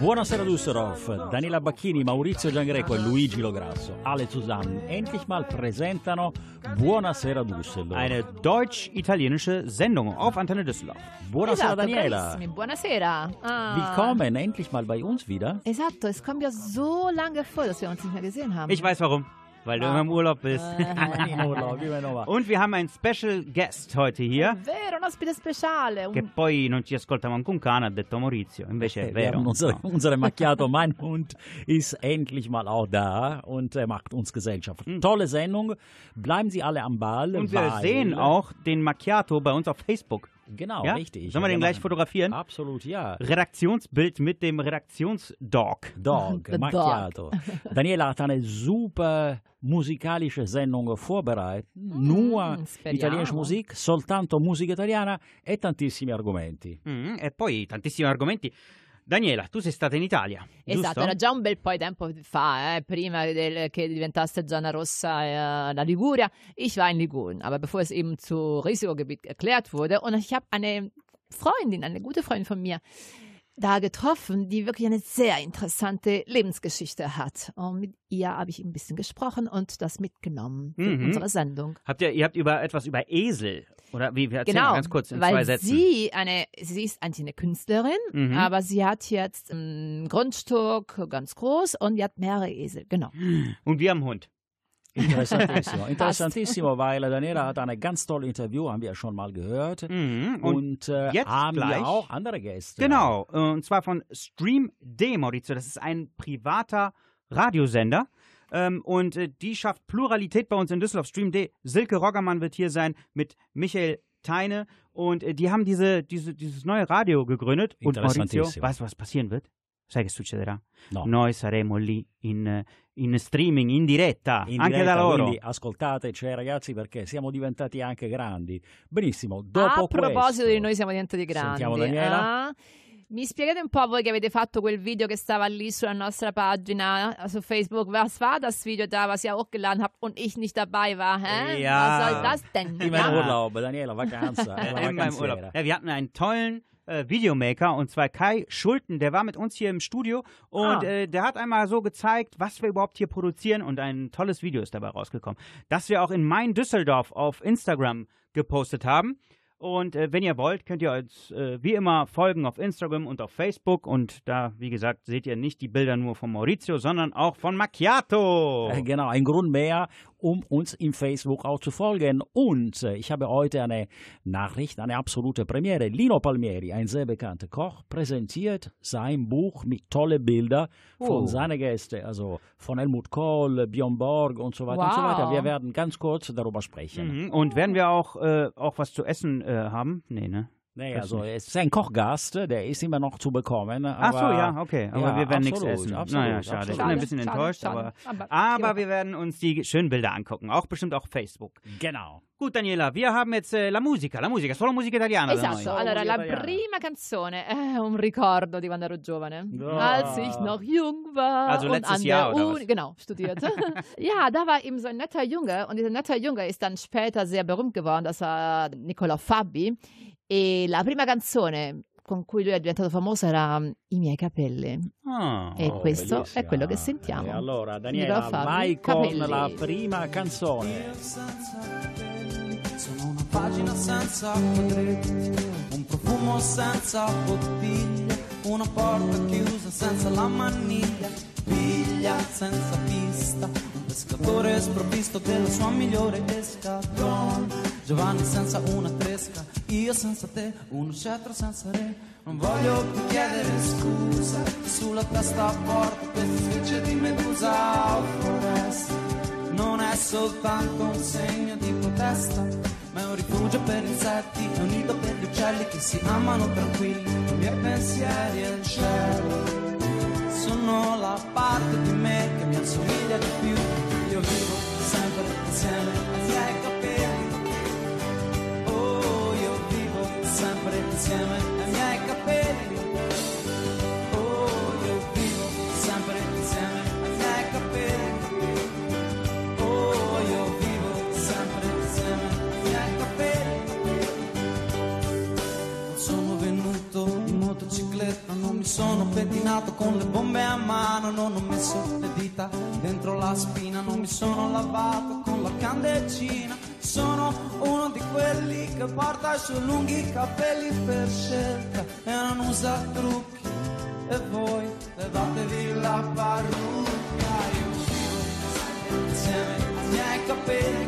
Buonasera Düsseldorf, Daniela Bacchini, Maurizio Giangreco e Luigi Lograsso, alle zusammen, endlich mal presentano Buonasera Düsseldorf. Eine deutsch-italienische Sendung auf Antenne Düsseldorf. Buonasera esatto, Daniela. bravissimi. Buonasera. Ah. Willkommen endlich mal bei uns wieder. Esatto, es kommt ja so lange vor, dass wir uns nicht mehr gesehen haben. Ich weiß warum. Weil du immer im Urlaub bist. Immer. Und wir haben einen Special Guest heute hier. Vero, un ospite speciale. Che poi non ci ascolta manco un cane, ha detto Maurizio. Invece è Wir vero. unsere, No. unsere Macchiato, mein Hund, ist endlich mal auch da und er macht uns Gesellschaft. Tolle Sendung. Bleiben Sie alle am Ball. Und wir sehen auch den Macchiato bei uns auf Facebook. Genau, Ja? richtig. Sollen wir den gleich machen- fotografieren? Absolut, ja. Redaktionsbild mit dem Redaktionsdog. Dog, The Macchiato. Daniela hat eine super musikalische Sendung vorbereitet. Nur speriamo. italienische Musik, soltanto musica italiana e tantissimi argomenti. Mm, e poi tantissimi argomenti. Daniela, tu sei stata in Italia. Esatto, giusto? era già un bel po' di tempo fa, eh, prima del, che diventasse Gianna Rossa äh, la Liguria. Ich war in Ligurien, aber bevor es eben zu Risikogebiet erklärt wurde. Und ich habe eine Freundin, eine gute Freundin von mir, da getroffen, die wirklich eine sehr interessante Lebensgeschichte hat. Und mit ihr habe ich ein bisschen gesprochen und das mitgenommen Mhm. unsere Sendung. Habt ihr, ihr habt über etwas über Esel oder wie? wir erzählen Genau, ganz kurz in weil zwei Sätzen. sie eine, sie ist eigentlich eine Künstlerin, Mhm. aber sie hat jetzt ein Grundstück ganz groß und die hat mehrere Esel, genau. Und wir haben einen Hund. Interessantissimo, interessantissimo, weil Daniela hat eine ganz tolle Interview, haben wir ja schon mal gehört. Mhm. Und, Und, äh, jetzt haben gleich- wir auch andere Gäste. genau, und zwar von Stream D, Maurizio. Das ist ein privater Radiosender. Ähm, und äh, die schafft Pluralität bei uns in Düsseldorf. Stream D. Silke Roggermann wird hier sein mit Michael Teine. Und äh, die haben diese, diese, dieses neue Radio gegründet. Und Maurizio, weißt du, was passieren wird? Sai che succederà? No. Noi saremo lì in, eh, in streaming, in diretta, In anche diretta, da loro. Quindi ascoltateci ragazzi perché siamo diventati anche grandi. Benissimo, dopo A proposito questo, di noi siamo diventati grandi. Sentiamo Daniela. ah? Mi spiegate un po' voi che avete fatto quel video che stava lì sulla nostra pagina su Facebook. Was war das Video da, was ihr hochgeladen habt und ich nicht dabei war? Hä? Ja. Was soll das denn? Immer Ja. Urlaub, Daniela, Vacanza. In meinem Urlaub. Ja, wir hatten einen tollen äh, Videomaker und zwar Kai Schulten, der war mit uns hier im Studio und Ah. äh, der hat einmal so gezeigt, was wir überhaupt hier produzieren und ein tolles Video ist dabei rausgekommen, das wir auch in Main Düsseldorf auf Instagram gepostet haben. Und äh, wenn ihr wollt, könnt ihr uns äh, wie immer folgen auf Instagram und auf Facebook. Und da, wie gesagt, seht ihr nicht die Bilder nur von Maurizio, sondern auch von Macchiato. Äh, Genau, ein Grund mehr, um uns im Facebook auch zu folgen. Und äh, ich habe heute eine Nachricht, eine absolute Premiere. Lino Palmieri, ein sehr bekannter Koch, präsentiert sein Buch mit tollen Bildern von Oh. seinen Gästen, also von Helmut Kohl, Björn Borg und so weiter und so Wow. weiter. Wir werden ganz kurz darüber sprechen. Mhm. Und werden wir auch, äh, auch was zu essen äh, haben? Nee, ne? Nee, also es ist ein Kochgast, der ist immer noch zu bekommen. Ach so, ja, okay. Aber Ja, wir werden nichts absolut, essen. absolut, naja, schade. Ich absolut. bin ein bisschen Schade, enttäuscht, schade. aber, Aber- aber ja. wir werden uns die schönen Bilder angucken. Auch bestimmt auf Facebook. Genau. Gut, Daniela, wir haben jetzt äh, la musica. La musica, solo musica italiana. Esatto, allora la italiana. prima canzone è un ricordo di quando ero giovane, Ah. als ich noch jung war Also und letztes Jahr, der oder was? genau, studiert. ja, da war eben so ein netter Junge und dieser netter Junge ist dann später sehr berühmt geworden, das war Nicola Fabi e la prima canzone con cui lui è diventato famoso era mm, I miei capelli. Ah. E Oh, questo bellissima. è quello che sentiamo. E allora, Daniela, Fabi, vai con Capelli. la prima canzone. Sono una pagina senza quadretti, un profumo senza bottiglia, una porta chiusa senza la maniglia, piglia senza pista, pescatore sprovvisto della sua migliore esca. Don Giovanni senza una tresca, io senza te, uno scettro senza re. Non voglio più chiedere scusa, sulla testa porto questa specie di medusa o foresta. Non è soltanto un segno di protesta, ma è un rifugio per insetti, è un nido per gli uccelli che si amano tranquilli. I miei pensieri e il cielo sono la parte di me che mi assomiglia di più insieme ai capelli. Oh, io vivo sempre insieme ai miei capelli. Oh, io vivo sempre insieme ai miei capelli. Oh, io vivo sempre insieme ai miei capelli. Sono venuto in motocicletta, non mi sono pettinato con le bombe a mano, non ho messo le dita dentro la spina, non mi sono lavato candeggina. Sono uno di quelli che porta i suoi lunghi capelli per scelta e non usa trucchi. E voi levatevi la parrucca, io vivo insieme ai miei capelli,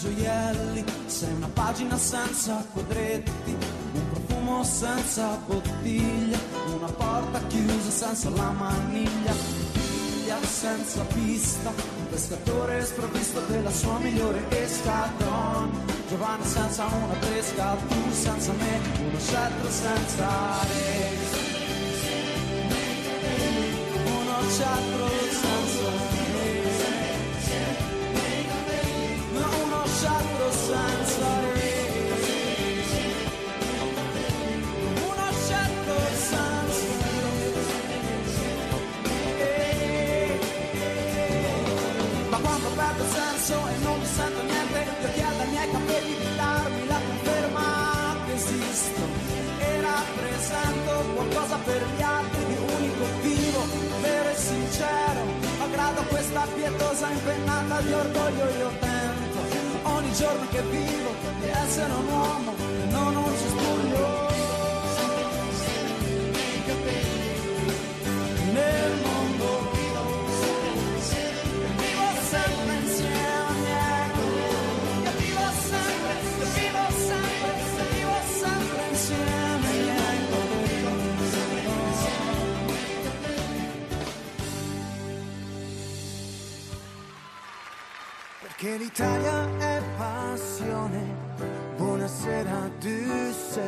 gioielli, sei una pagina senza quadretti, un profumo senza bottiglia, una porta chiusa senza la maniglia, figlia senza pista, un pescatore sprovvisto della sua migliore escadron. Giovanni senza una pesca, tu senza me, uno scettro senza re. Uno scettro senza re. Qualcosa per gli altri di unico vivo, vero e sincero, malgrado questa pietosa impennata di orgoglio io tento ogni giorno che vivo di essere un uomo non un cespuglio. Perché l'Italia è passione. Buonasera Düsseldorf.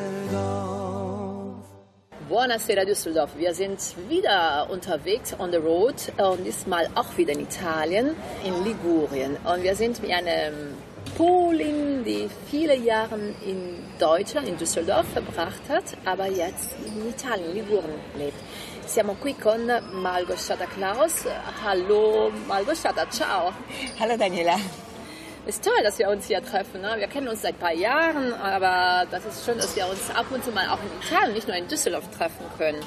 Buonasera Düsseldorf. Wir sind wieder unterwegs on the road und diesmal auch wieder in Italien, in Ligurien. Und wir sind mit einem Polin, die viele Jahre in Deutschland, in Düsseldorf verbracht hat, aber jetzt in Italien, in Ligurien lebt. Siamo qui con Malgorzata Klaus. Hallo Malgorzata, ciao. Hallo Daniela. Ist toll, dass wir uns hier treffen. Ne? Wir kennen uns seit ein paar Jahren, aber das ist schön, dass wir uns ab und zu mal auch in Italien, nicht nur in Düsseldorf treffen können.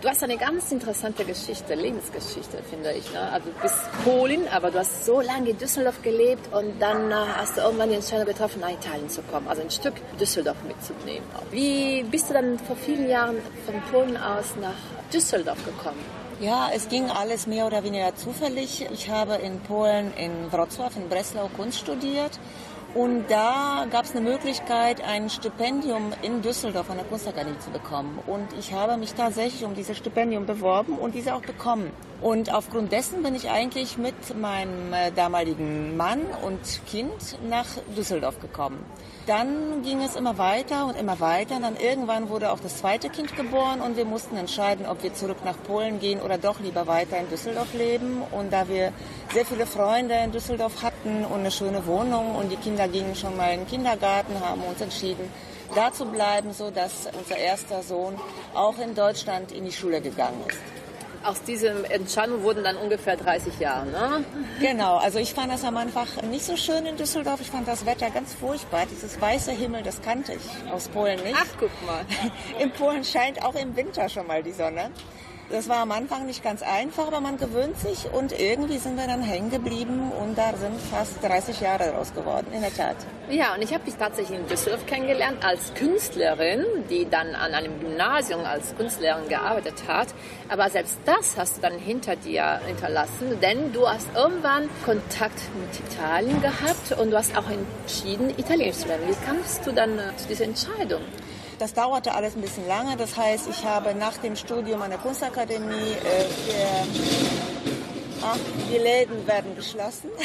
Du hast eine ganz interessante Geschichte, Lebensgeschichte, finde ich. Ne? Also du bist Polin, aber du hast so lange in Düsseldorf gelebt und dann äh, hast du irgendwann die Entscheidung getroffen, nach Italien zu kommen, also ein Stück Düsseldorf mitzunehmen. Wie bist du dann vor vielen Jahren von Polen aus nach Düsseldorf gekommen? Ja, es ging alles mehr oder weniger zufällig. Ich habe in Polen, in Wrocław, in Breslau Kunst studiert. Und da gab es eine Möglichkeit, ein Stipendium in Düsseldorf an der Kunstakademie zu bekommen. Und ich habe mich tatsächlich um dieses Stipendium beworben und diese auch bekommen. Und aufgrund dessen bin ich eigentlich mit meinem äh, damaligen Mann und Kind nach Düsseldorf gekommen. Dann ging es immer weiter und immer weiter. Und dann irgendwann wurde auch das zweite Kind geboren und wir mussten entscheiden, ob wir zurück nach Polen gehen oder doch lieber weiter in Düsseldorf leben. Und da wir sehr viele Freunde in Düsseldorf hatten und eine schöne Wohnung und die Kinder gingen schon mal in den Kindergarten, haben uns entschieden, da zu bleiben, so dass unser erster Sohn auch in Deutschland in die Schule gegangen ist. Aus diesem Entscheidung wurden dann ungefähr 30 Jahre, ne? Genau, also ich fand das am Anfang nicht so schön in Düsseldorf. Ich fand das Wetter ganz furchtbar. Dieses weiße Himmel, das kannte ich aus Polen nicht. Ach, guck mal. In Polen scheint auch im Winter schon mal die Sonne. Das war am Anfang nicht ganz einfach, aber man gewöhnt sich und irgendwie sind wir dann hängen geblieben und da sind fast 30 Jahre daraus geworden, in der Tat. Ja, und ich habe dich tatsächlich in Düsseldorf kennengelernt als Künstlerin, die dann an einem Gymnasium als Künstlerin gearbeitet hat. Aber selbst das hast du dann hinter dir hinterlassen, denn du hast irgendwann Kontakt mit Italien gehabt und du hast auch entschieden, Italienisch zu lernen. Wie kamst du dann äh, zu dieser Entscheidung? Das dauerte alles ein bisschen lange. Das heißt, ich habe nach dem Studium an der Kunstakademie äh, für Ach, die Läden werden geschlossen.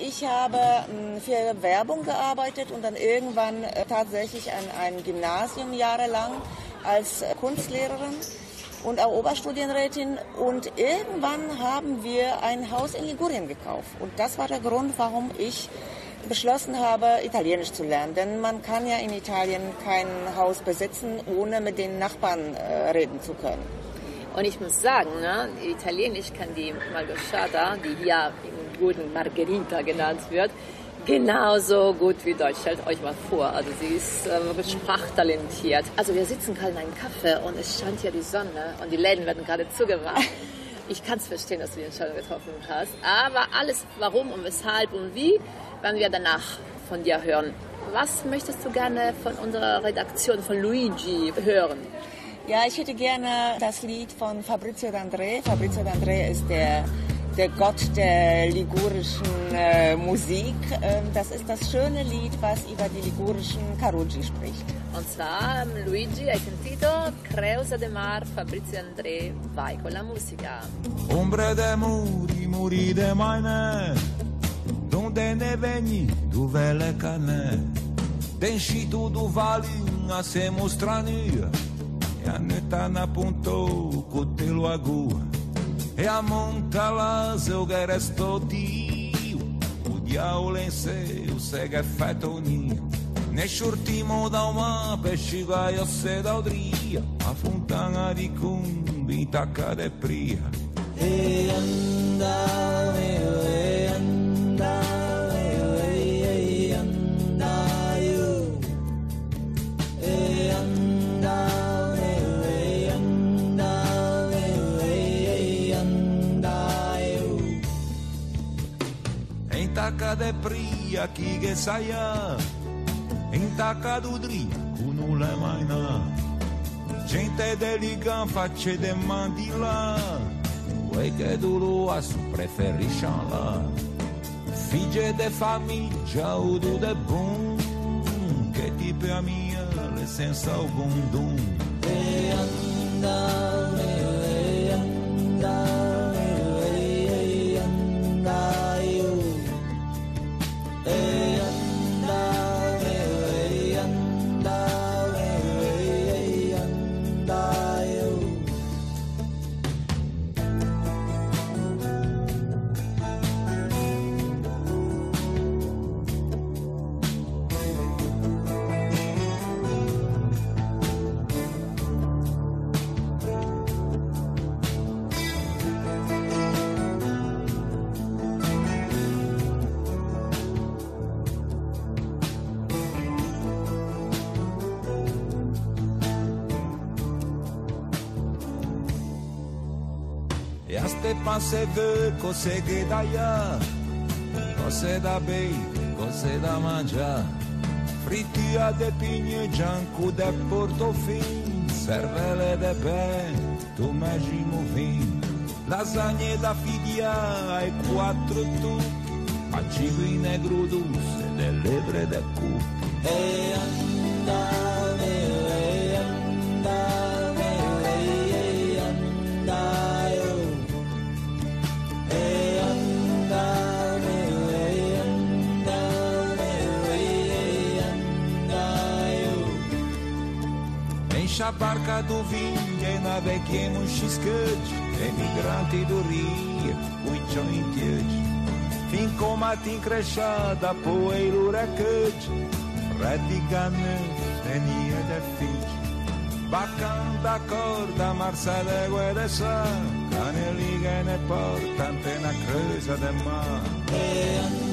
Ich habe mh, für Werbung gearbeitet und dann irgendwann äh, tatsächlich an einem Gymnasium jahrelang als äh, Kunstlehrerin und auch Oberstudienrätin. Und irgendwann haben wir ein Haus in Ligurien gekauft. Und das war der Grund, warum ich beschlossen habe, Italienisch zu lernen. Denn man kann ja in Italien kein Haus besitzen, ohne mit den Nachbarn äh, reden zu können. Und ich muss sagen, ne, Italienisch kann die Malgosciata, die hier im guten Margherita genannt wird, genauso gut wie Deutsch. Stellt euch mal vor, also sie ist äh, sprachtalentiert. Also wir sitzen gerade in einem Kaffee und es scheint hier die Sonne und die Läden werden gerade zugemacht. Ich kann es verstehen, dass du die Entscheidung getroffen hast, aber alles warum und weshalb und wie werden wir danach von dir hören. Was möchtest du gerne von unserer Redaktion von Luigi hören? Ja, ich hätte gerne das Lied von Fabrizio D'André. Fabrizio D'André ist der, der Gott der ligurischen äh, Musik. Ähm, das ist das schöne Lied, was über die ligurischen Carugi spricht. Und zwar, Luigi, hai sentito? Creusa de Mar, Fabrizio André, vai con la musica. Ombre de muri, muri de maine donde ne veni duvele cane. Denșitul du vali a se mostrania, e neta na pontou cu telo agu, e a monta la zeu gerestotiu, o diaul în seu se gefetonia. Nell'ultimo da una pesciva io se da odria, a fontana di cumbi tacca de pria. E andare taca de pria que que saia. Em taca do dria cu le mai Gente deligan face de mandila. Uè che duluoso preferisce la figlie de famiglia o do de bun Che é ti tipo a mia l'essenza o gondun E andare Iaztepan se vede se ghedaia se da bei, se da mangia Fritia de pigne, giancu de portofin Servele de pe, tu mergi vin Lasagne da fidia e quattro tu Pacivine grudusse delle lebre de cu. E andai Deixa a barca do vinho é e naveguemos é xiscante, emigrante do rio, muito inteiro. Fincou matin crechada, poeirura cante, radicamente, tenia de fim. Bacana da corda, Marcelego e é de Sá, Caneliga e ne porta, antena cresa de mar.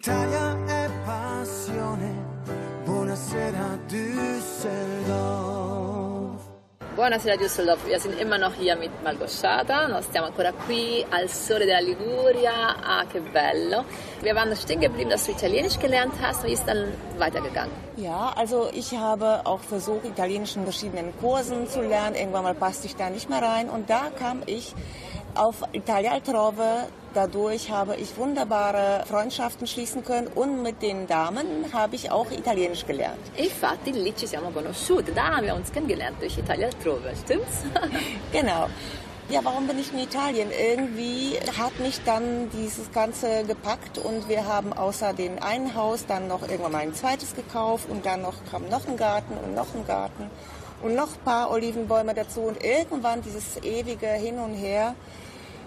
Che l'Italia è passione. Buonasera Düsseldorf. Buonasera Düsseldorf, wir sind immer noch hier mit Malgosciata, non stiamo ancora qui al sole della Liguria, ah che bello. Wir waren stehen geblieben, dass du Italienisch gelernt hast, wie ist dann weitergegangen? Ja, also ich habe auch versucht, Italienisch in verschiedenen Kursen zu lernen. Irgendwann mal passte ich da nicht mehr rein und da kam ich auf Italia Altrove. Dadurch habe ich wunderbare Freundschaften schließen können und mit den Damen habe ich auch Italienisch gelernt. Infatti lì ci siamo conosciute, da haben wir uns kennengelernt durch Italia Altrove, stimmt's? Genau. Ja, warum bin ich in Italien? Irgendwie hat mich dann dieses Ganze gepackt und wir haben außer dem einen Haus dann noch irgendwann mal ein zweites gekauft und dann noch kam noch ein Garten und noch ein Garten und noch ein paar Olivenbäume dazu und irgendwann dieses ewige Hin und Her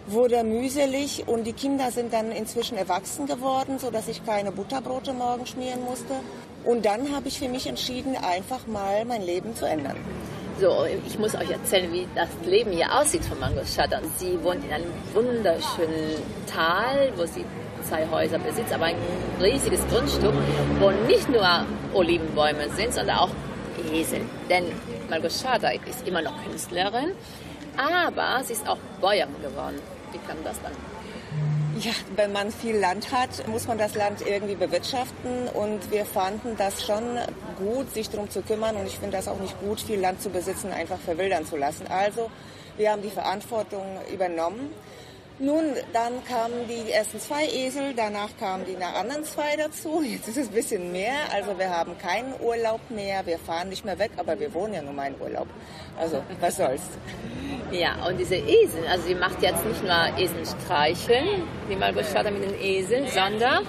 wurde mühselig und die Kinder sind dann inzwischen erwachsen geworden, so dass ich keine Butterbrote morgen schmieren musste. Und dann habe ich für mich entschieden, einfach mal mein Leben zu ändern. So, ich muss euch erzählen, wie das Leben hier aussieht von Mangoschatta. Sie wohnt in einem wunderschönen Tal, wo sie zwei Häuser besitzt, aber ein riesiges Grundstück, wo nicht nur Olivenbäume sind, sondern auch Esel. Denn Malgorzata ist immer noch Künstlerin, aber sie ist auch Bäuerin geworden. Wie kam das dann? Ja, wenn man viel Land hat, muss man das Land irgendwie bewirtschaften und wir fanden das schon gut, sich darum zu kümmern und ich finde das auch nicht gut, viel Land zu besitzen, einfach verwildern zu lassen. Also wir haben die Verantwortung übernommen. Nun, dann kamen die ersten zwei Esel, danach kamen die anderen zwei dazu. Jetzt ist es ein bisschen mehr. Also wir haben keinen Urlaub mehr, wir fahren nicht mehr weg, aber wir wohnen ja nur mal in Urlaub. Also was soll's. Ja, und diese Esel, also sie macht jetzt nicht nur Eselstreicheln, die Malgorzata mit den Eseln, sondern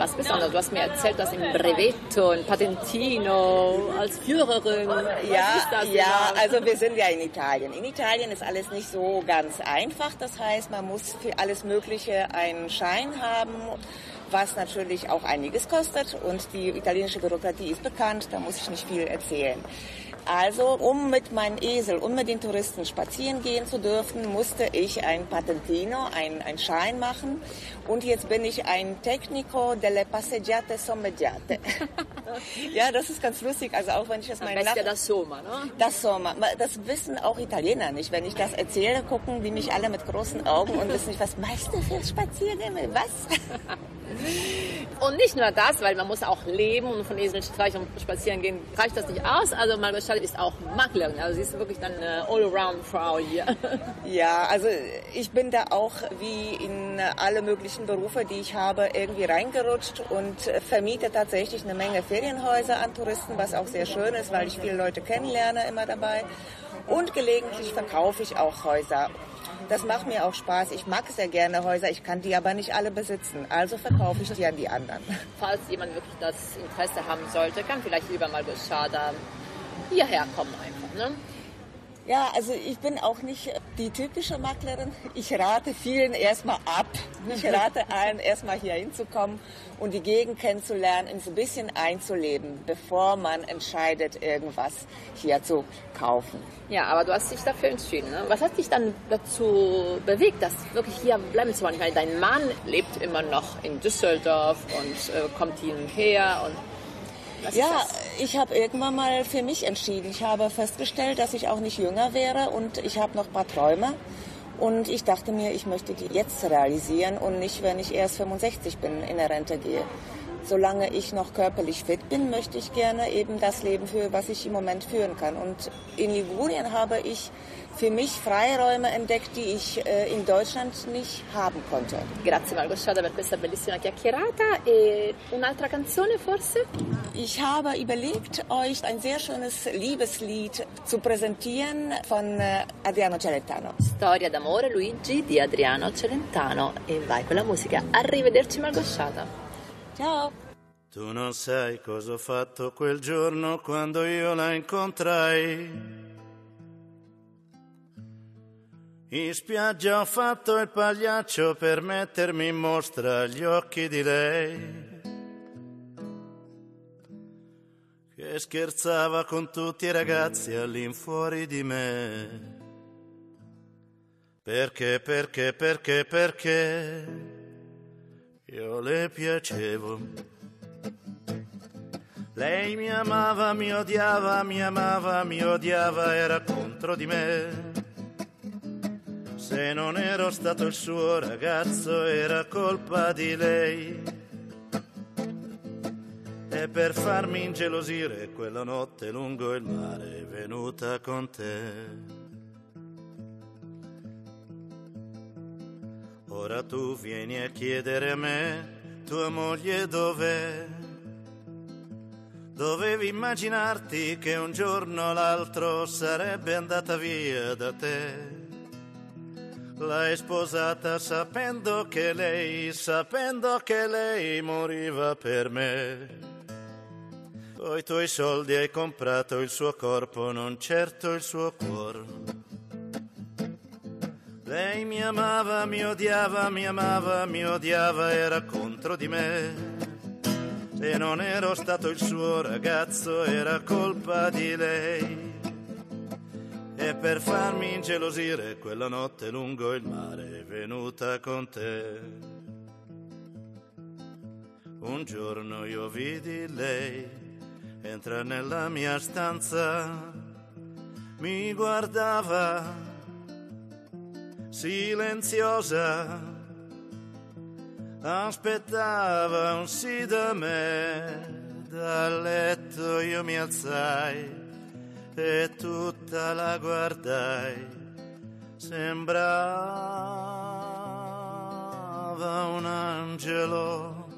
was Besonderes. Du hast mir erzählt, dass im Brevetto, in Patentino, als Führerin. Ja, ja, also wir sind ja in Italien. In Italien ist alles nicht so ganz einfach. Das heißt, man muss für alles Mögliche einen Schein haben was natürlich auch einiges kostet und die italienische Bürokratie ist bekannt, da muss ich nicht viel erzählen. Also, um mit meinem Esel und mit den Touristen spazieren gehen zu dürfen, musste ich ein Patentino, ein, ein Schein machen. Und jetzt bin ich ein Tecnico delle passeggiate sommeggiate. ja, das ist ganz lustig. Also auch wenn ich das meine Bestia da Soma, ne? Das Sommer. Das wissen auch Italiener nicht. Wenn ich das erzähle, gucken die mich alle mit großen Augen und wissen nicht, was meinst du für Spaziergänge? Was? Und nicht nur das, weil man muss auch leben und von Eselstreich und spazieren gehen, reicht das nicht aus. Also Margot ist auch Maklerin, also sie ist wirklich dann eine Allround-Frau hier. Ja, also ich bin da auch wie in alle möglichen Berufe, die ich habe, irgendwie reingerutscht und vermiete tatsächlich eine Menge Ferienhäuser an Touristen, was auch sehr schön ist, weil ich viele Leute kennenlerne immer dabei. Und gelegentlich verkaufe ich auch Häuser. Das macht mir auch Spaß. Ich mag sehr gerne Häuser, ich kann die aber nicht alle besitzen. Also verkaufe ich die an die anderen. Falls jemand wirklich das Interesse haben sollte, kann vielleicht lieber mal Schada hierher kommen einfach. Ne? Ja, also ich bin auch nicht die typische Maklerin. Ich rate vielen erstmal ab. Ich rate allen erstmal hier hinzukommen und die Gegend kennenzulernen, uns ein bisschen einzuleben, bevor man entscheidet, irgendwas hier zu kaufen. Ja, aber du hast dich dafür entschieden. Ne? Was hat dich dann dazu bewegt, dass wirklich hier bleiben zu wollen? Meine, dein Mann lebt immer noch in Düsseldorf und äh, kommt hierher und was ja, ich habe irgendwann mal für mich entschieden. Ich habe festgestellt, dass ich auch nicht jünger wäre und ich habe noch ein paar Träume. Und ich dachte mir, ich möchte die jetzt realisieren und nicht, wenn ich erst 65 bin, in der Rente gehe. Solange ich noch körperlich fit bin, möchte ich gerne eben das Leben führen, was ich im Moment führen kann. Und in Ligurien habe ich für mich Freiräume entdeckt, die ich äh, in Deutschland nicht haben konnte. Grazie Margot Schada per questa bellissima chiacchierata. E un'altra canzone forse? Ich habe überlegt, euch ein sehr schönes Liebeslied zu präsentieren von äh, Adriano Celentano. Storia d'amore Luigi di Adriano Celentano. E vai con la musica. Arrivederci Margot Schada. Ciao. Tu non sai cosa ho fatto quel giorno quando io la incontrai. In spiaggia ho fatto il pagliaccio per mettermi in mostra agli occhi di lei, che scherzava con tutti i ragazzi all'infuori di me. Perché, perché, perché, perché io le piacevo. Lei mi amava, mi odiava, mi amava, mi odiava, era contro di me. Se non ero stato il suo ragazzo era colpa di lei. E per farmi ingelosire quella notte lungo il mare è venuta con te. Ora tu vieni a chiedere a me, tua moglie dov'è? Dovevi immaginarti che un giorno o l'altro sarebbe andata via da te. L'hai sposata sapendo che lei, sapendo che lei moriva per me. Coi tuoi soldi hai comprato il suo corpo, non certo il suo cuore. Lei mi amava, mi odiava, mi amava, mi odiava, era contro di me. E non ero stato il suo ragazzo, era colpa di lei. E per farmi ingelosire quella notte lungo il mare è venuta con te. Un giorno io vidi lei entrare nella mia stanza, mi guardava silenziosa, aspettava un sì da me, dal letto io mi alzai e tutta la guardai, sembrava un angelo,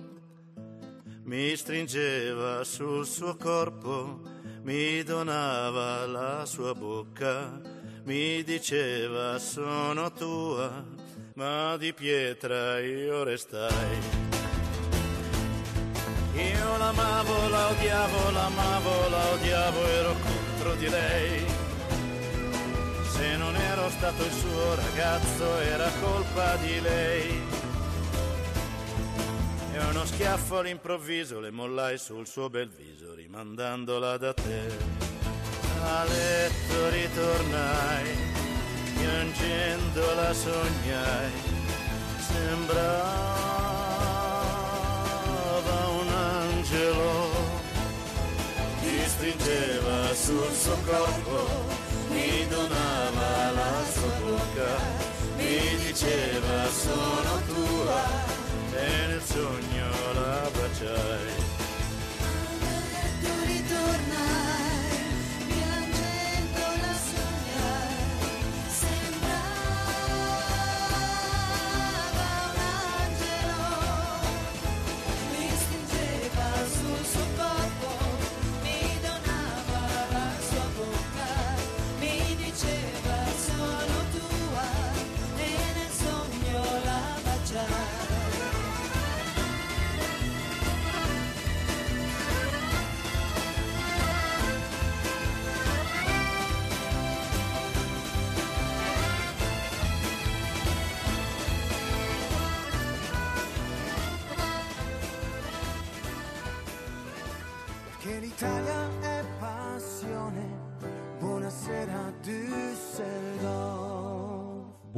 mi stringeva sul suo corpo, mi donava la sua bocca, mi diceva sono tua, ma di pietra io restai. Io l'amavo, la odiavo, l'amavo, la odiavo, ero contro di lei. Se non ero stato il suo ragazzo era colpa di lei. E uno schiaffo all'improvviso le mollai sul suo bel viso rimandandola da te. A letto ritornai, piangendo la sognai, sembrava un angelo, stringeva sul suo corpo, mi donava la sua bocca, mi diceva sono tua e nel sogno la baciai.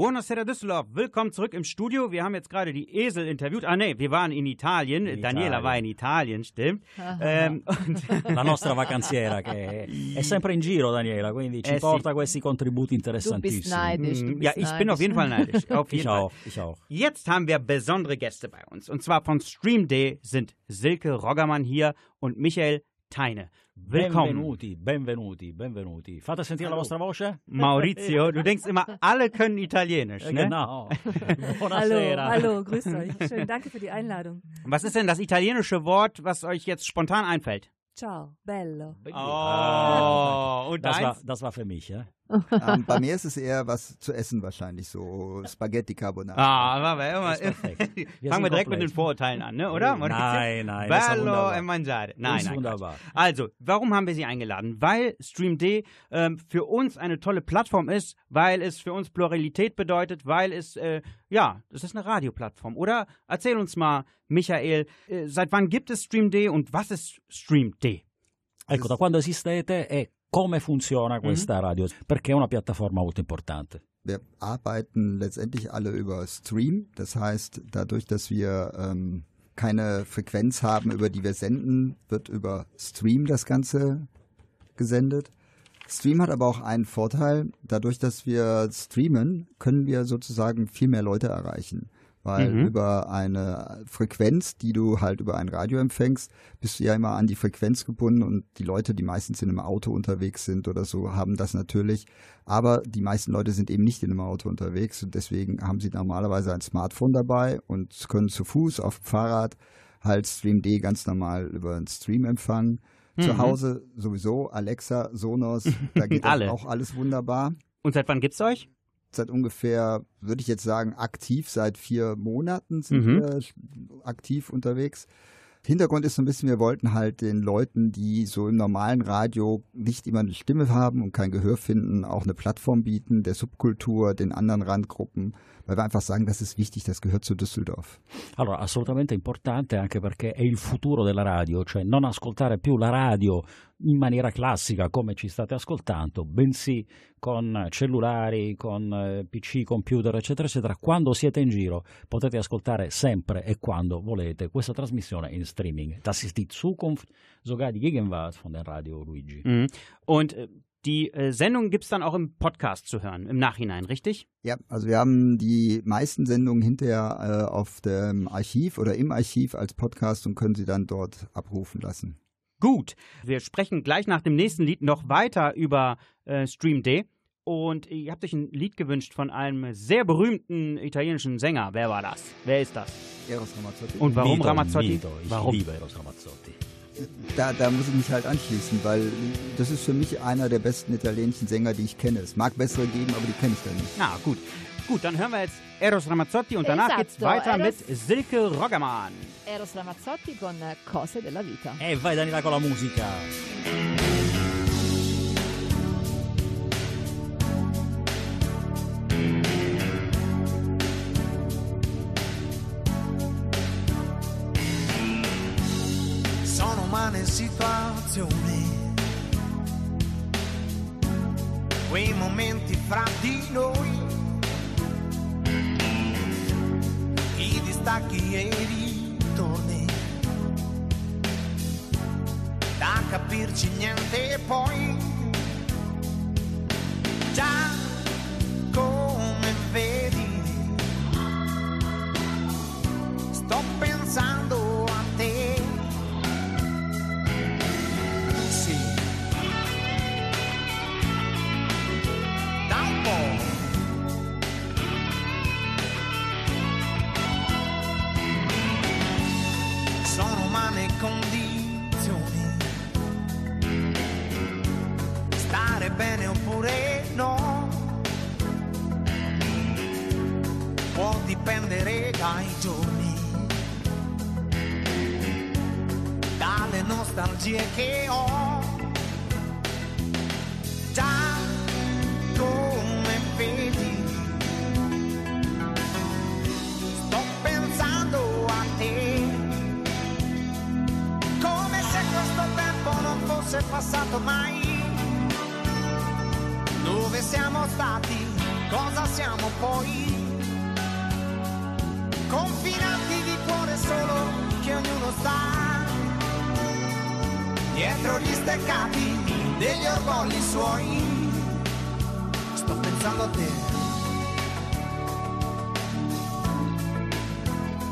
Buonasera Düsseldorf, willkommen zurück im Studio. Wir haben jetzt gerade die Esel interviewt. Ah nee, wir waren in Italien. In Daniela Italien. war in Italien, stimmt. ähm, und La nostra vacanziera che è, sempre in giro, Daniela, quindi ci Eh porta questi contributi Du bist interessantissimi. neidisch. Du Mm, ja, bist ich bin auf jeden Fall neidisch. Auf Ich jeden Fall. auch, ich auch. Jetzt haben wir besondere Gäste bei uns. Und zwar von Stream Day sind Silke Roggermann hier und Michael Teine. Willkommen. Benvenuti, benvenuti, benvenuti. Fate sentire la vostra voce? Maurizio, du denkst immer, alle können Italienisch, ne? Genau. Hallo, Buonasera. hallo, grüßt euch. Schön, danke für die Einladung. Was ist denn das italienische Wort, was euch jetzt spontan einfällt? Ciao, bello. Oh, und Das war, das war für mich, ja? Ähm, bei mir ist es eher was zu essen wahrscheinlich, so Spaghetti Carbonara. Ah, aber immer. Fangen wir direkt mit komplett. den Vorurteilen an, ne? oder? Nein, nein, das ist ja Bello wunderbar. e mangiare. Nein, ist nein. wunderbar. Quatsch. Also, warum haben wir Sie eingeladen? Weil Stream D ähm, für uns eine tolle Plattform ist, weil es für uns Pluralität bedeutet, weil es, äh, ja, das ist eine Radioplattform. Oder erzähl uns mal, Michael, äh, seit wann gibt es Stream D und was ist Stream D? Ecco, da quando esistete e come funziona questa radio? Perché è una piattaforma molto importante. wir arbeiten letztendlich alle über Stream. Das heißt, dadurch, dass wir ähm, keine Frequenz haben, über die wir senden, wird über Stream das Ganze gesendet. Stream hat aber auch einen Vorteil. Dadurch, dass wir streamen, können wir sozusagen viel mehr Leute erreichen. Weil Mhm. über eine Frequenz, die du halt über ein Radio empfängst, bist du ja immer an die Frequenz gebunden und die Leute, die meistens in einem Auto unterwegs sind oder so, haben das natürlich. Aber die meisten Leute sind eben nicht in einem Auto unterwegs und deswegen haben sie normalerweise ein Smartphone dabei und können zu Fuß, auf dem Fahrrad halt StreamD ganz normal über einen Stream empfangen. Zu Mhm. Hause sowieso, Alexa, Sonos, da geht Alle. auch alles wunderbar. Und seit wann gibt's euch? Seit ungefähr, würde ich jetzt sagen, aktiv, seit vier Monaten sind Mhm. wir aktiv unterwegs. Hintergrund ist so ein bisschen, wir wollten halt den Leuten, die so im normalen Radio nicht immer eine Stimme haben und kein Gehör finden, auch eine Plattform bieten, der Subkultur, den anderen Randgruppen, weil wir einfach sagen, das ist wichtig, das gehört zu Düsseldorf. Allora, assolutamente importante anche perché è il futuro della radio, cioè non ascoltare più la radio in maniera classica come ci state ascoltando, bensì con cellulari, con eh, PC, computer, eccetera, eccetera. Quando siete in giro potete ascoltare sempre e quando volete questa trasmissione in streaming. Das ist die Zukunft, sogar die Gegenwart von der Radio Luigi. Mhm. Und äh, die äh, Sendung gibt's dann auch im Podcast zu hören, im Nachhinein, richtig? Ja, also wir haben die meisten Sendungen hinterher äh, auf dem Archiv oder im Archiv als Podcast und können sie dann dort abrufen lassen. Gut, wir sprechen gleich nach dem nächsten Lied noch weiter über äh, Stream Day. Und ihr habt euch ein Lied gewünscht von einem sehr berühmten italienischen Sänger. Wer war das? Wer ist das? Eros Ramazzotti. Und warum Mito, Ramazzotti? Mito, ich Warum? liebe Eros Ramazzotti. Da, da muss ich mich halt anschließen, weil das ist für mich einer der besten italienischen Sänger, die ich kenne. Es mag bessere geben, aber die kenne ich dann nicht. Na gut. Gut, dann hören wir jetzt Eros Ramazzotti und danach geht's weiter Eros- mit Silke Roggermann. Eros Ramazzotti con Cose della vita. E vai Danila con la musica. Fra di noi, i distacchi e i ritorni, da capirci niente poi, già nostalgie che ho. Già come vedi, sto pensando a te. Come se questo tempo non fosse passato mai. Dove siamo stati? Cosa siamo poi? Confinati di cuore solo che ognuno sta dietro gli steccati degli orgogli suoi. Sto pensando a te.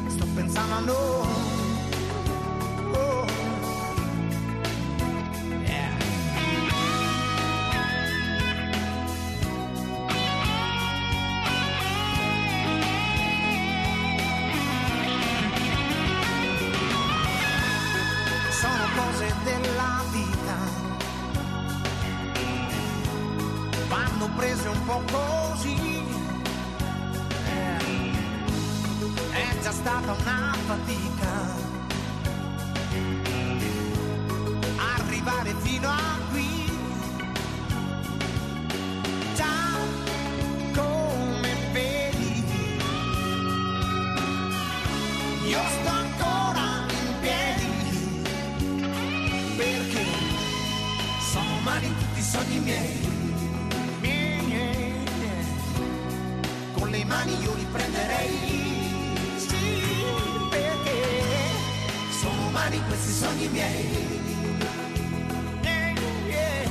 Sto pensando a noi. Domani questi sogni miei. Yeah.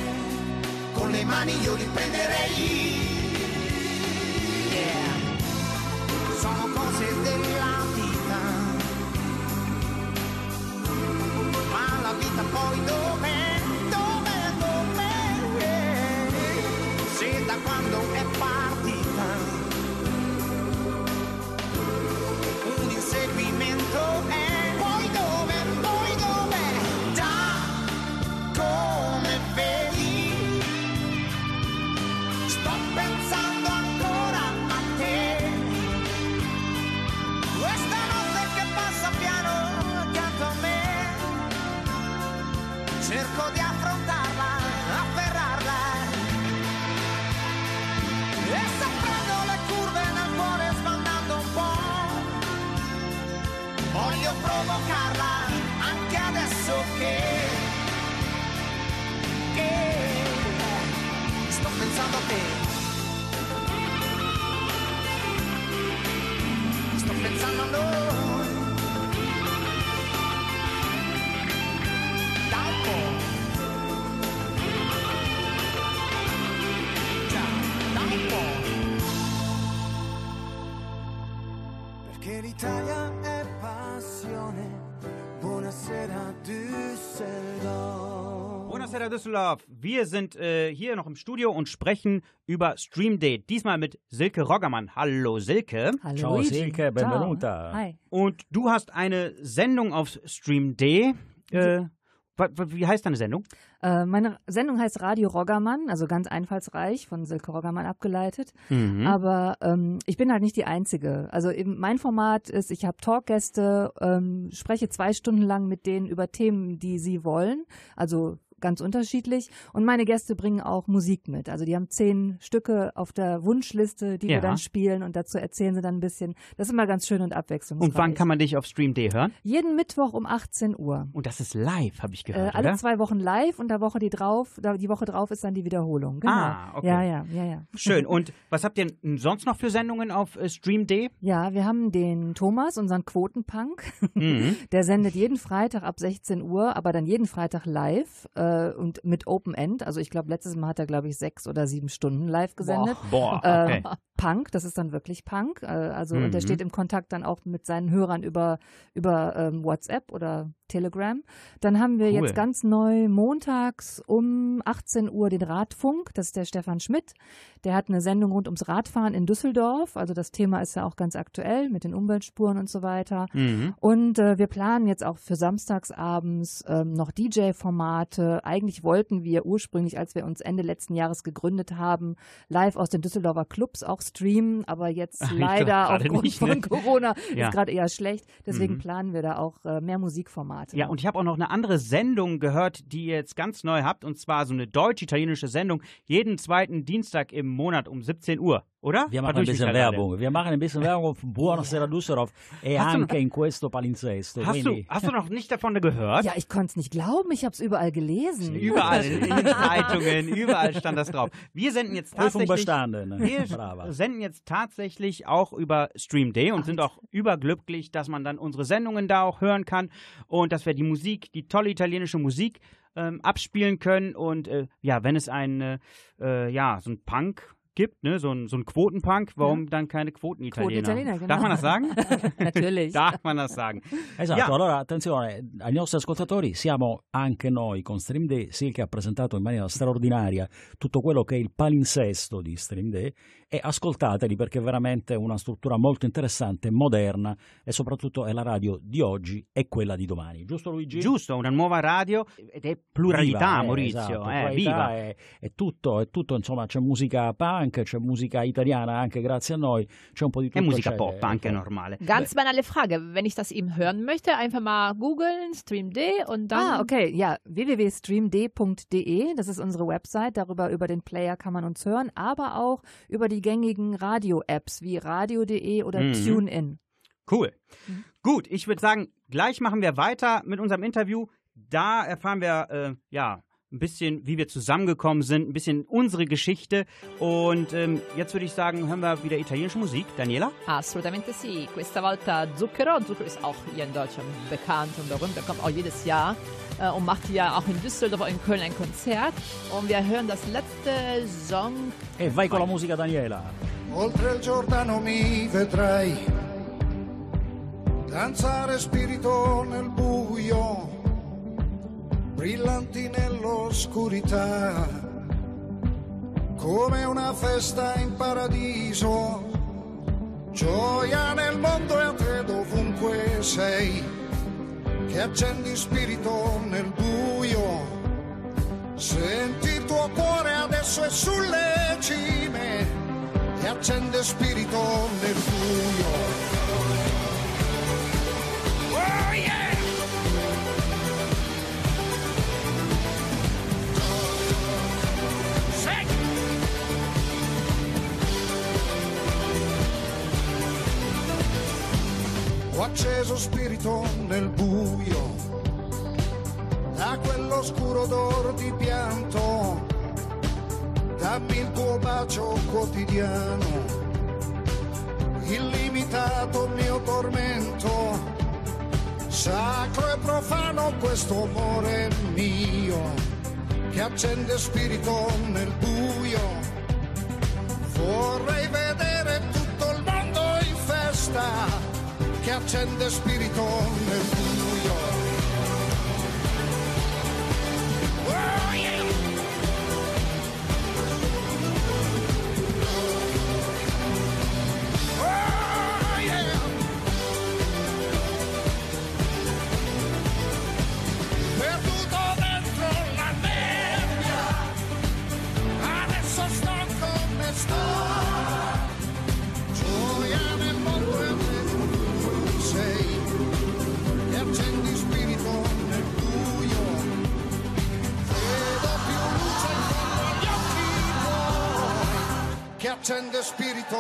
Con le mani io li prenderei. Düsseldorf. Wir sind äh, hier noch im Studio und sprechen über Stream Day. Diesmal mit Silke Roggermann. Hallo Silke. Hallo Ciao Luigi. Silke, benvenuta. Ciao. Hi. Und du hast eine Sendung auf Stream Day. Äh, wie heißt deine Sendung? Äh, meine Sendung heißt Radio Roggermann, also ganz einfallsreich, von Silke Roggermann abgeleitet. Mhm. Aber ähm, ich bin halt nicht die Einzige. Also eben mein Format ist, ich habe Talkgäste, ähm, spreche zwei Stunden lang mit denen über Themen, die sie wollen. Also ganz unterschiedlich. Und meine Gäste bringen auch Musik mit. Also die haben zehn Stücke auf der Wunschliste, die Ja. wir dann spielen und dazu erzählen sie dann ein bisschen. Das ist immer ganz schön und abwechslungsreich. Und wann kann man dich auf Stream Day hören? Jeden Mittwoch um 18 Uhr. Und das ist live, habe ich Äh, gehört, alle oder? zwei Wochen live und der Woche die drauf, die Woche drauf ist dann die Wiederholung. Genau. Ah, okay. Ja, ja, ja, ja. Schön. Und was habt ihr sonst noch für Sendungen auf äh, Stream Day? Ja, wir haben den Thomas, unseren Quotenpunk. Mhm. Der sendet jeden Freitag ab 16 Uhr, aber dann jeden Freitag live äh, und mit Open End. Also ich glaube, letztes Mal hat er, glaube ich, sechs oder sieben Stunden live gesendet. Boah, Äh, okay. Punk, das ist dann wirklich Punk. Äh, also und der Mhm. steht im Kontakt dann auch mit seinen Hörern über, über ähm, WhatsApp oder Telegram. Dann haben wir Cool. jetzt ganz neu montags um 18 Uhr den Radfunk. Das ist der Stefan Schmidt. Der hat eine Sendung rund ums Radfahren in Düsseldorf. Also das Thema ist ja auch ganz aktuell mit den Umweltspuren und so weiter. Mhm. Und äh, wir planen jetzt auch für samstagsabends ähm, noch DJ-Formate. Eigentlich wollten wir ursprünglich, als wir uns Ende letzten Jahres gegründet haben, live aus den Düsseldorfer Clubs auch streamen. Aber jetzt Ach, ich leider aufgrund nicht, von ne? Corona Ja. ist gerade eher schlecht. Deswegen Mhm. planen wir da auch äh, mehr Musikformate. Ja, noch. und ich habe auch noch eine andere Sendung gehört, die ihr jetzt ganz neu habt, und zwar so eine deutsch-italienische Sendung, jeden zweiten Dienstag im Monat um 17 Uhr, oder? Wir machen ein bisschen? Werbung. Wir machen ein bisschen Werbung auf Buonasera Düsseldorf e Hast du anche in questo palinsesto. Hast du, hast du noch nicht davon gehört? ja, ich konnte es nicht glauben. Ich habe es überall gelesen. Überall, in den Zeitungen, überall stand das drauf. Wir senden jetzt tatsächlich, bestanden. wir Brava. senden jetzt tatsächlich auch über Stream Day und sind auch überglücklich, dass man dann unsere Sendungen da auch hören kann und dass wir die Musik, die tolle italienische Musik ähm, abspielen können und äh, ja, wenn es ein äh, äh, ja so ein Punk gibt, ne, so ein, so ein Quotenpunk, warum dann keine Quotenitaliener? Quotenitaliener, genau. Darf man das sagen? Natürlich. Darf man das sagen? Esatto, Ja. allora attenzione agli nostri ascoltatori, siamo anche noi con Stream Day, Silke ha presentato in maniera straordinaria tutto quello che è il palinsesto di Stream Day e ascoltateli perché è veramente una struttura molto interessante, moderna e soprattutto è la radio di oggi e quella di domani, giusto Luigi? Giusto, una nuova radio ed è pluralità, Viva, eh, Maurizio, esatto, eh, pluralità viva. È, è tutto, è tutto, insomma, c'è musica punk, c'è musica italiana anche grazie a noi, c'è un po' di tutto. È musica c'è- pop, anche c'è- normale. Ganz banale Frage. Wenn ich das eben hören möchte, einfach mal googeln, Stream D und dann. Ah, okay, ja, www.streamd.de, das ist unsere Website, darüber über den Player kann man uns hören, aber auch über die gängigen Radio-Apps wie radio.de oder Mhm. TuneIn. Cool. Mhm. Gut, ich würde sagen, gleich machen wir weiter mit unserem Interview. Da erfahren wir, äh, ja, ein bisschen, wie wir zusammengekommen sind, ein bisschen unsere Geschichte. Und ähm, jetzt würde ich sagen, hören wir wieder italienische Musik. Daniela? Assolutamente sì. Questa volta Zucchero. Zucchero ist auch hier in Deutschland bekannt und berühmt. Er kommt auch jedes Jahr äh, und macht hier auch in Düsseldorf in Köln ein Konzert. Und wir hören das letzte Song. E vai con la musica, Daniela. Oltre il Giordano mi vedrai danzare spirito nel buio, brillanti nell'oscurità, come una festa in paradiso, gioia nel mondo e a te dovunque sei, che accendi spirito nel buio. Senti il tuo cuore adesso è sulle cime e accende spirito nel buio. Acceso spirito nel buio, da quell'oscuro odor di pianto, dammi il tuo bacio quotidiano, illimitato mio tormento, sacro e profano questo amore mio, che accende spirito nel buio. Vorrei vedere tutto il mondo in festa, che accende spirito nel buio. espíritu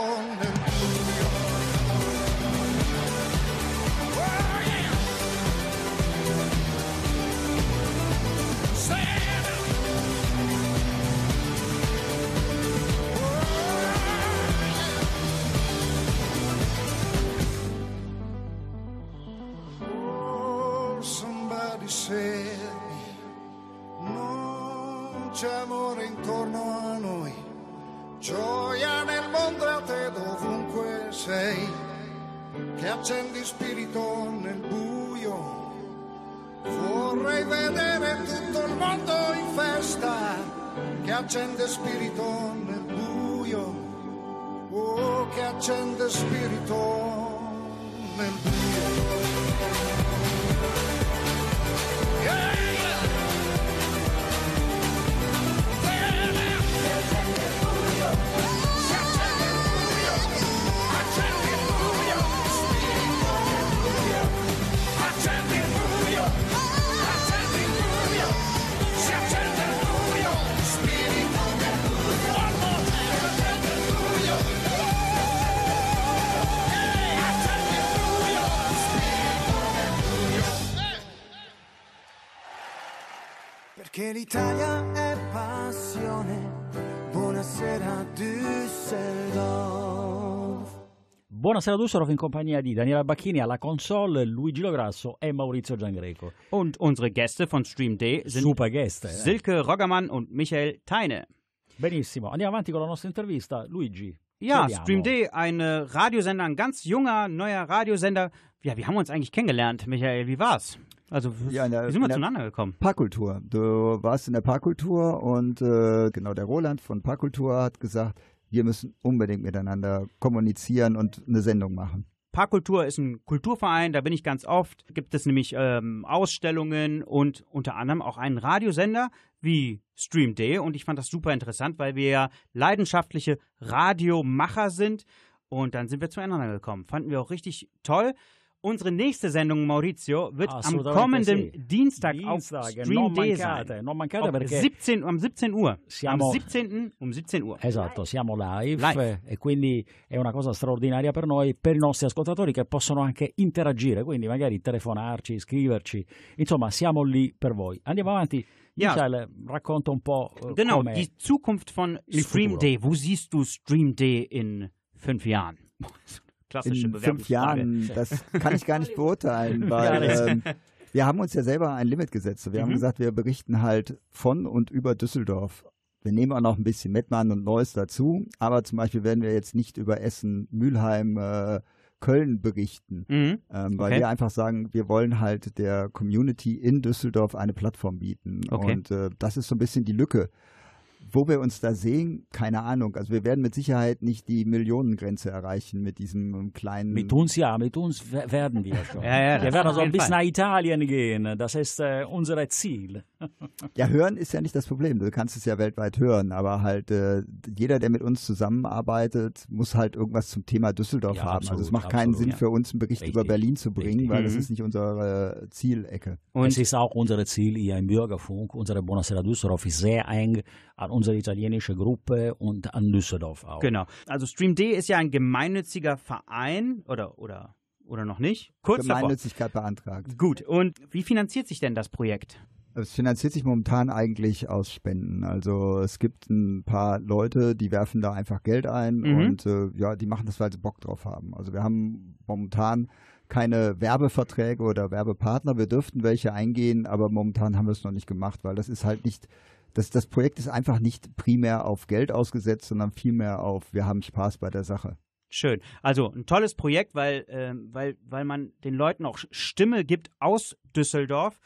accende spirito nel buio, oh che accende spirito Perché l'Italia è passione. Buonasera Düsseldorf. Buonasera Düsseldorf in compagnia di Daniela Bacchini alla console, Luigi Lograsso e Maurizio Giangreco. Und unsere Gäste von Stream Day sind Super Gäste. eh? Silke Roggermann und Michael Teine. Benissimo, andiamo avanti con la nostra intervista. Luigi. Ja, chiediamo. Stream Day, ein äh, Radiosender, ein ganz junger, neuer Radiosender. Ja, wie haben wir uns eigentlich kennengelernt, Michael? Wie war's? Also, Ja, in der- wie sind wir in der- zueinander gekommen? Parkkultur. Du warst in der Parkkultur und äh, genau der Roland von Parkkultur hat gesagt, wir müssen unbedingt miteinander kommunizieren und eine Sendung machen. Parkkultur ist ein Kulturverein, da bin ich ganz oft. Gibt es nämlich ähm, Ausstellungen und unter anderem auch einen Radiosender wie Stream Day. Und ich fand das super interessant, weil wir ja leidenschaftliche Radiomacher sind. Und dann sind wir zueinander gekommen. Fanden wir auch richtig toll. Unsere nächste Sendung, Maurizio, wird am kommenden sì. Dienstag Dienstag, auf Stream non Day mancate, sein. non mancate Auf perché 17, um 17 Uhr. Siamo- Am 17. um 17 Uhr. Esatto, siamo live, Live. e quindi è una cosa straordinaria per noi, per i nostri ascoltatori che possono anche interagire, quindi magari telefonarci, scriverci, insomma siamo lì per voi. Andiamo avanti Ja. Michael, racconta un po' eh, Genau, die Zukunft von Stream. Day. Wo siehst du Stream Day in fünf Jahren? Klassische in fünf. Jahren, das kann ich gar nicht beurteilen, weil ähm, wir haben uns ja selber ein Limit gesetzt. Wir haben Mhm. gesagt, wir berichten halt von und über Düsseldorf. Wir nehmen auch noch ein bisschen Mettmann und Neuss dazu, aber zum Beispiel werden wir jetzt nicht über Essen, Mülheim, äh, Köln berichten, Mhm. ähm, weil Okay. wir einfach sagen, wir wollen halt der Community in Düsseldorf eine Plattform bieten. Okay. Und äh, das ist so ein bisschen die Lücke. Wo wir uns da sehen, keine Ahnung. Also wir werden mit Sicherheit nicht die Millionengrenze erreichen mit diesem kleinen Mit uns ja, mit uns we- werden wir schon. Ja, ja, wir werden so ein jeden bisschen Fall. nach Italien gehen. Das ist äh, unser Ziel. Ja, hören ist ja nicht das Problem. Du kannst es ja weltweit hören, aber halt äh, jeder, der mit uns zusammenarbeitet, muss halt irgendwas zum Thema Düsseldorf Ja, haben. absolut, also es macht keinen absolut, Sinn ja. für uns, einen Bericht Richtig, über Berlin zu bringen, richtig. weil das Mhm. ist nicht unsere Zielecke. Und es ist auch unser Ziel hier im Bürgerfunk. Unsere Buonasera Düsseldorf ist sehr eng an unsere italienische Gruppe und an Düsseldorf auch. Genau. Also Stream D ist ja ein gemeinnütziger Verein oder oder oder noch nicht? Kurz davor. Gemeinnützigkeit beantragt. Gut. Und wie finanziert sich denn das Projekt? Es finanziert sich momentan eigentlich aus Spenden. Also es gibt ein paar Leute, die werfen da einfach Geld ein Mhm. und äh, ja, die machen das, weil sie Bock drauf haben. Also wir haben momentan keine Werbeverträge oder Werbepartner. Wir dürften welche eingehen, aber momentan haben wir es noch nicht gemacht, weil das ist halt nicht, das, das Projekt ist einfach nicht primär auf Geld ausgesetzt, sondern vielmehr auf, wir haben Spaß bei der Sache. Schön. Also ein tolles Projekt, weil, ähm, weil, weil man den Leuten auch Stimme gibt aus Düsseldorf.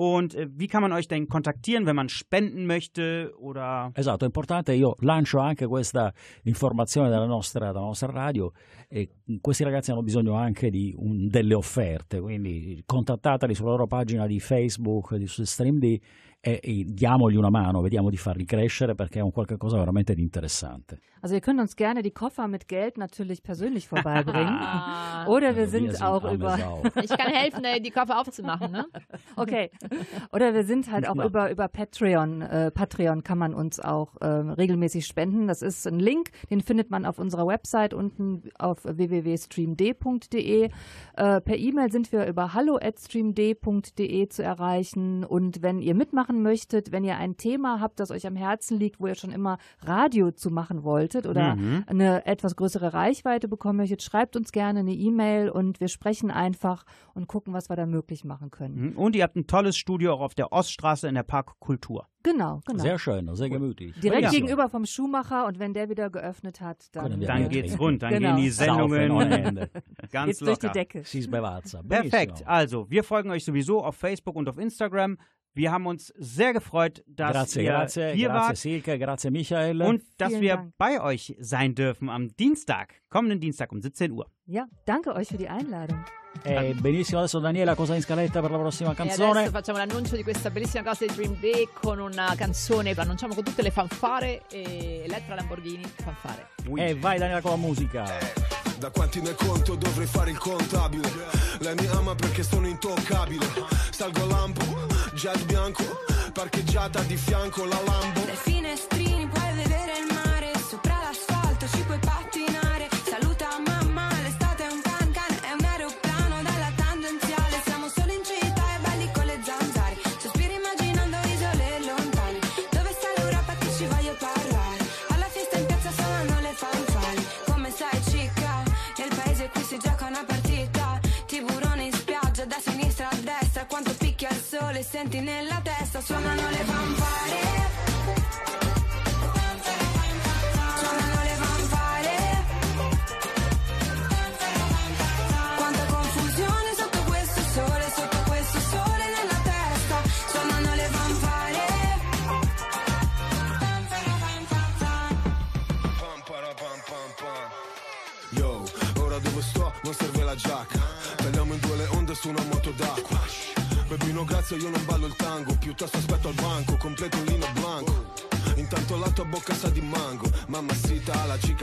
Und äh, wie kann man euch denn kontaktieren, wenn man spenden möchte oder? Esatto, è importante, io lancio anche questa informazione della nostra, della nostra radio e questi ragazzi hanno bisogno anche di un- delle offerte, quindi contattateli sulla loro pagina di Facebook, di su StreamD diamogli una mano, vediamo di farli crescere perché è un qualche cosa veramente di interessante. Also ihr könnt uns gerne die Koffer mit Geld natürlich persönlich vorbeibringen. Ah, Oder wir Also sind, sind auch über Sau. ich kann helfen, äh, die Koffer aufzumachen, ne? Okay. Oder wir sind halt auch über, über Patreon. Äh, Patreon kann man uns auch ähm, regelmäßig spenden. Das ist ein Link, den findet man auf unserer Website unten auf www.streamd.de. Äh, per E-Mail sind wir über hallo@streamd.de zu erreichen. Und wenn ihr mitmachen möchtet, wenn ihr ein Thema habt, das euch am Herzen liegt, wo ihr schon immer Radio zu machen wolltet oder Mhm. eine etwas größere Reichweite bekommen möchtet, schreibt uns gerne eine E-Mail und wir sprechen einfach und gucken, was wir da möglich machen können. Mhm. und ihr habt ein tolles Studio auch auf der Oststraße in der Park Kultur. Genau, genau. Sehr schön, sehr gemütlich. Direkt Ja. gegenüber vom Schuhmacher und wenn der wieder geöffnet hat, dann, Dann geht's rund, dann Genau. gehen die Sendungen ohne Ende. ganz geht's durch die locker. Decke. Perfekt. Also, wir folgen euch sowieso auf Facebook und auf Instagram. Wir haben uns sehr gefreut, dass Grazie, ihr grazie, hier grazie wart Silke, grazie Michael. und dass Vielen wir Dank. bei euch sein dürfen am Dienstag, kommenden Dienstag um 17 Uhr. Ja, danke euch für die Einladung. Eh, benissimo, adesso Daniela cosa in scaletta per la prossima E canzone? adesso facciamo l'annuncio di questa bellissima cosa di Dream Day con una canzone, annunciamo con tutte le fanfare e Elettra Lamborghini fanfare. E vai Daniela con la musica. Da quanti ne conto dovrei fare il contabile Lei mi ama perché sono intoccabile Salgo a lampo, jet bianco Parcheggiata di fianco la Lambo Dai finestrini puoi vedere il mare, sole, senti nella testa, suonano le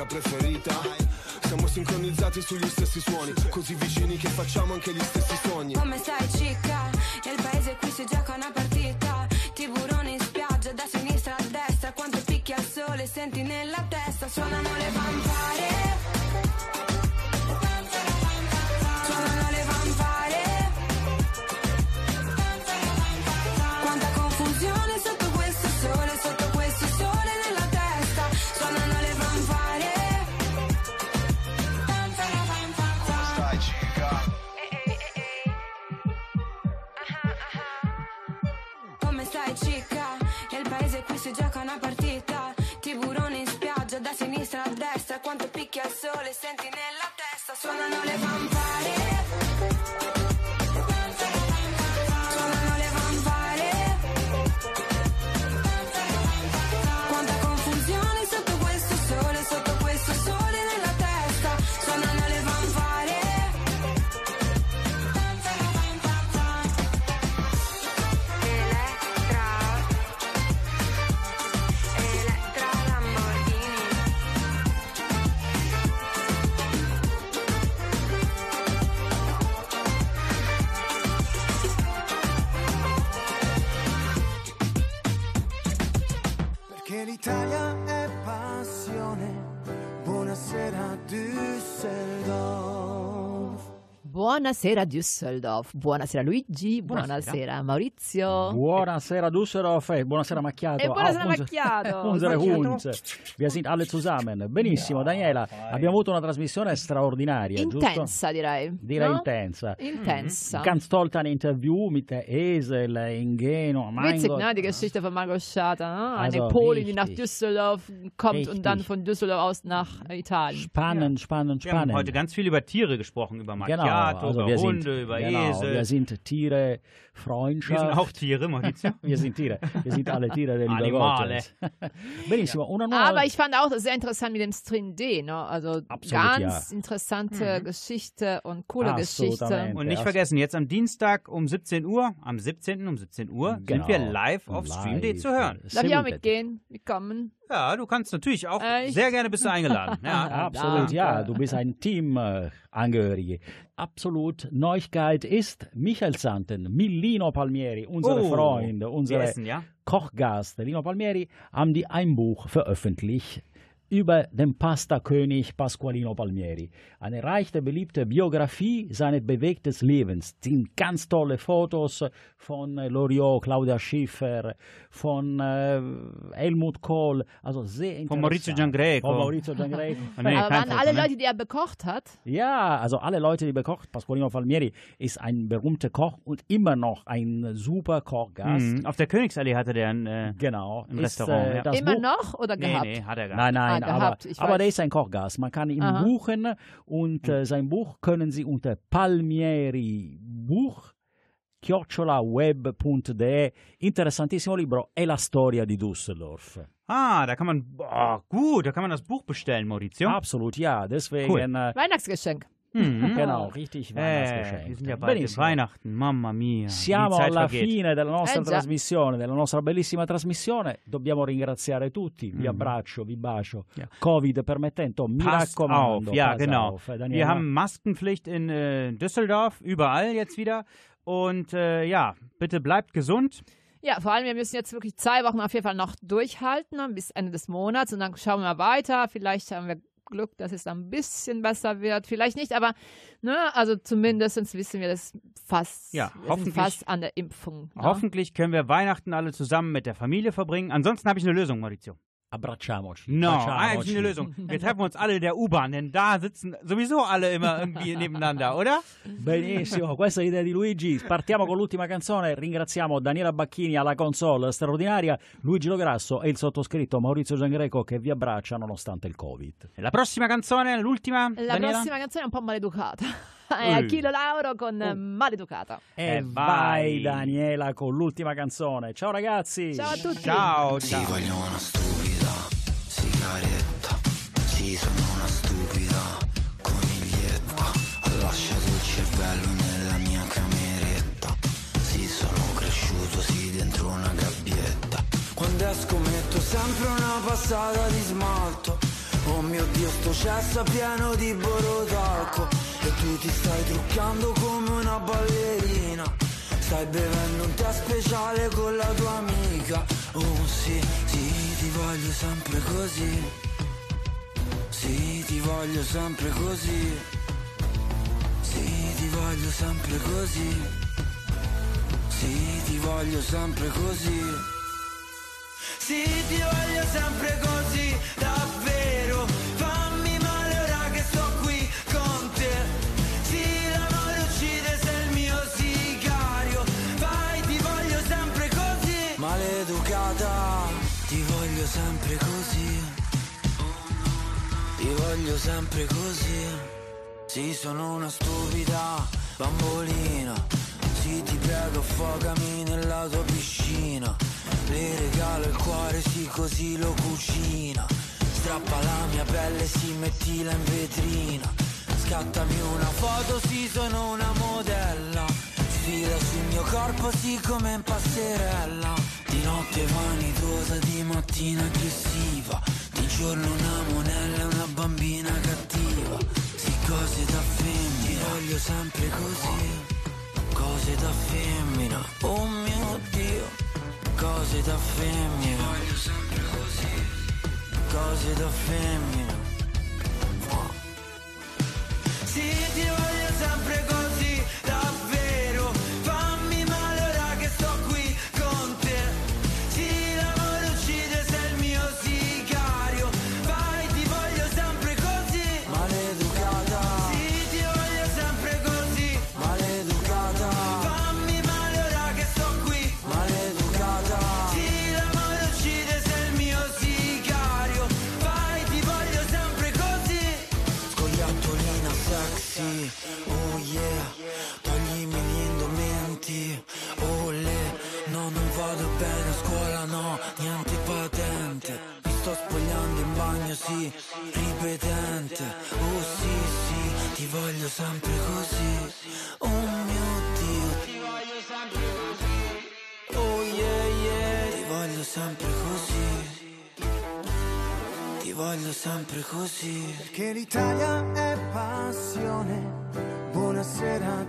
preferita. Siamo sincronizzati sugli stessi Buonasera Düsseldorf, buonasera Luigi, Buonasera. buonasera, Maurizio. Buonasera Düsseldorf e buonasera Macchiato. E buonasera Auf Macchiato. Unsere. Hund. Wir sind alle zusammen. Benissimo, Daniela, abbiamo avuto una trasmissione straordinaria, giusto? Intensa direi. Direi no? intensa. Intensa. Ganz toll ein Interview mit der Esel in Geno. Witzig, Gott. ne? Die Geschichte von Margot Schata. Ne? Eine Also, Polin, die nach richtig. Düsseldorf kommt und dann Richtig. von Düsseldorf aus nach Italien. Spannend, spannend, Wir haben spannend. heute ganz viel über Tiere gesprochen, über Genau, Macchiato, also über Hunde, sind, über genau, Esel. wir sind Tiere, Freundschaft. Wir sind auch Tiere, Maurizio. wir sind Tiere, wir sind alle Tiere der Liebe Animale. Benissimo. Aber ich fand auch sehr interessant mit dem String D. Ne? Also Absolut, ganz interessante Geschichte und coole Geschichte. Assolutamente. Und nicht vergessen, jetzt am Dienstag um 17 Uhr, am 17. um 17 Uhr, Genau. sind wir live auf Stream.de zu hören. Darf ich auch mitgehen? Mitkommen? Ja, du kannst natürlich auch. Echt? Sehr gerne bist du eingeladen. Ja. Absolut, ja, du bist ein Teamangehörige. Absolut. Neuigkeit ist Michael Santen, Millino Palmieri, unser Oh, Freund, wir unser essen, ja? Kochgast, Lino Palmieri, haben die ein Buch veröffentlicht über den Pasta-König Pasqualino Palmieri. Eine reiche, beliebte Biografie seines bewegten Lebens. Es sind ganz tolle Fotos von äh, Loriot, Claudia Schiffer, von äh, Helmut Kohl, also sehr interessant. Von Maurizio Giangreco. Von Maurizio Giangreco. Nee, Aber waren alle? Leute, die er bekocht hat? Ja, also alle Leute, die bekocht. Pasqualino Palmieri ist ein berühmter Koch und immer noch ein super Kochgast. Mhm. Auf der Königsallee hatte der ein, äh, Genau. ein ist, Restaurant. äh, ja. das Immer Buch, noch oder nee, gehabt? nee, hat er gar Nein, nein, Aber, gehabt, aber weiß. der ist ein Kochgast. Man kann ihn Aha. buchen und äh, sein Buch können Sie unter Palmieri Buch chiocciolaweb.de interessantissimo libro è la storia di Düsseldorf. Ah, da kann man, boah, gut, da kann man das Buch bestellen, Maurizio. Absolut, ja, deswegen Cool. äh, Weihnachtsgeschenk. Mhm. genau, richtig Äh, Weihnachtsgeschenk. wir sind ja bald Benissimo. Weihnachten, mamma mia. Siamo alla vergeht. fine della nostra Eh trasmissione, della nostra bellissima trasmissione. Dobbiamo ringraziare tutti. Vi Mhm. abbraccio, vi bacio. Ja. Covid permettendo, mi Passt raccomando. auf, ja, genau. auf, Daniela. Wir haben Maskenpflicht in äh, Düsseldorf, überall jetzt wieder. Und äh, ja, bitte bleibt gesund. Ja, vor allem, wir müssen jetzt wirklich zwei Wochen auf jeden Fall noch durchhalten ne, bis Ende des Monats und dann schauen wir weiter. Vielleicht haben wir Glück, dass es ein bisschen besser wird. Vielleicht nicht, aber ne, also zumindest wissen wir das fast, Ja, hoffentlich- fast an der Impfung. ne? Hoffentlich können wir Weihnachten alle zusammen mit der Familie verbringen. Ansonsten habe ich eine Lösung, Maurizio. Abbracciamoci. No, eigentlich eine Lösung. Wir treffen uns alle in der U-Bahn, denn da sitzen sowieso alle immer irgendwie nebeneinander, oder? Benissimo, questa è l'idea di Luigi. Partiamo con l'ultima canzone. Ringraziamo Daniela Bacchini alla console straordinaria, Luigi Lograsso e il sottoscritto Maurizio Giangreco che vi abbraccia nonostante il Covid. La prossima canzone, l'ultima, La Daniela? prossima canzone è un po' maleducata. È Achille Lauro con eh, Maleducata. E Eh, vai. Daniela con l'ultima canzone. Ciao ragazzi. Ciao a tutti. Ciao, Ti ciao. voglio una stupida sigaretta, ci sono una stupida coniglietta, ho lasciato il cervello nella mia cameretta, sì sono cresciuto sì dentro una gabbietta, Quando esco metto sempre una passata di smalto. Oh mio Dio sto cesso pieno di borotalco E tu ti stai truccando come una ballerina Stai bevendo un tè speciale con la tua amica. Oh sì, sì, ti voglio sempre così. Sì, ti voglio sempre così. Sì, ti voglio sempre così. Sì, ti voglio sempre così. Sì, ti voglio sempre così, davvero. Sempre così. Ti voglio sempre così. Sì, sono una stupida bambolina. Sì, ti prego, affogami nella tua piscina. Le regalo il cuore, sì, così lo cucina. Strappa la mia pelle, sì, mettila in vetrina. Scattami una foto, sì, sono una modella. Sfila sul mio corpo, sì, come in passerella Di notte vanitosa, di mattina aggressiva. Di giorno una monella una bambina cattiva. Sì, cose da femmina. Voglio sempre così. Cose da femmina. Oh mio Dio. Cose da femmina. Voglio sempre così. Cose da femmina. Sì, ti voglio sempre così, sì Ripetente, oh sì, sì Ti voglio sempre così. Oh mio Dio. Ti voglio sempre così. Oh yeah, yeah. Ti voglio sempre così. Ti voglio sempre così. Perché l'Italia è passione. Buonasera